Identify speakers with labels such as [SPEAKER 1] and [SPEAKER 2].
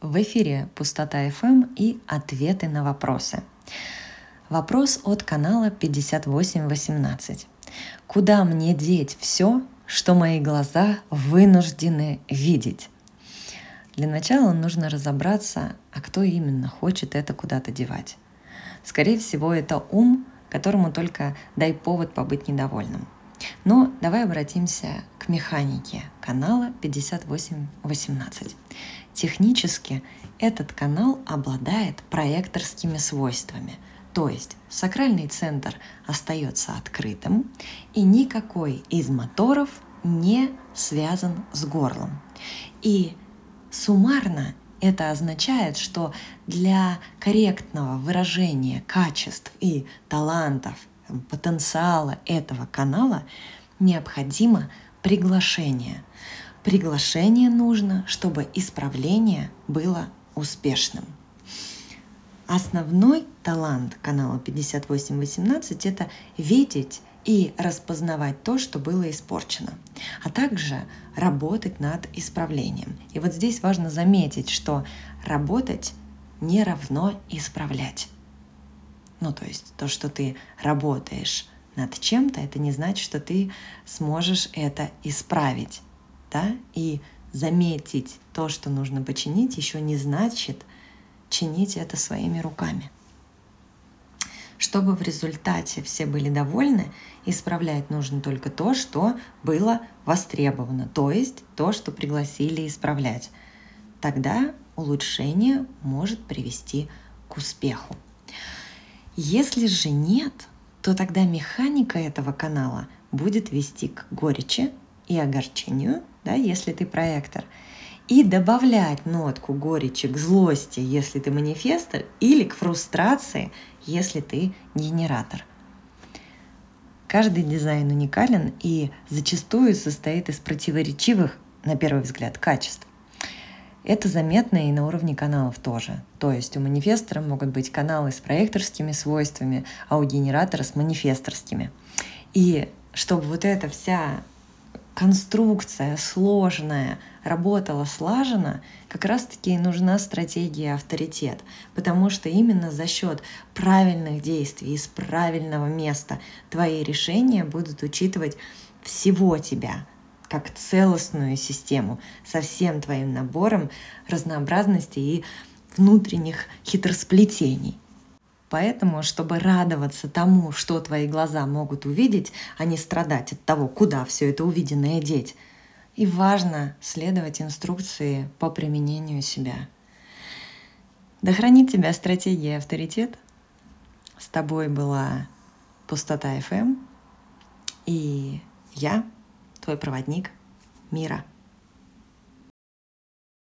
[SPEAKER 1] В эфире «Пустота FM» и ответы на вопросы. Вопрос от канала 5818. Куда мне деть все, что мои глаза вынуждены видеть? Для начала нужно разобраться, а кто именно хочет это куда-то девать. Скорее всего, это ум, которому только дай повод побыть недовольным – но давай обратимся механике канала 5818. Технически этот канал обладает проекторскими свойствами, то есть сакральный центр остается открытым и никакой из моторов не связан с горлом. И суммарно это означает, что для корректного выражения качеств и талантов потенциала этого канала необходимо приглашение. Приглашение нужно, чтобы исправление было успешным. Основной талант канала 5818 это видеть и распознавать то, что было испорчено, а также работать над исправлением. И вот здесь важно заметить, что работать не равно исправлять. Ну, то есть то, что ты работаешь над чем-то, это не значит, что ты сможешь это исправить. Да? И заметить то, что нужно починить, еще не значит чинить это своими руками. Чтобы в результате все были довольны, исправлять нужно только то, что было востребовано, то есть то, что пригласили исправлять. Тогда улучшение может привести к успеху. Если же нет, то тогда механика этого канала будет вести к горечи и огорчению, да, если ты проектор, и добавлять нотку горечи к злости, если ты манифестор, или к фрустрации, если ты генератор. Каждый дизайн уникален и зачастую состоит из противоречивых, на первый взгляд, качеств. Это заметно и на уровне каналов тоже. То есть у манифестора могут быть каналы с проекторскими свойствами, а у генератора с манифесторскими. И чтобы вот эта вся конструкция сложная работала слаженно, как раз-таки нужна стратегия авторитет, потому что именно за счет правильных действий из правильного места твои решения будут учитывать всего тебя, как целостную систему со всем твоим набором разнообразности и внутренних хитросплетений. Поэтому, чтобы радоваться тому, что твои глаза могут увидеть, а не страдать от того, куда все это увиденное деть, и важно следовать инструкции по применению себя. Да хранит тебя стратегия авторитет. С тобой была Пустота FM и я, твой проводник мира.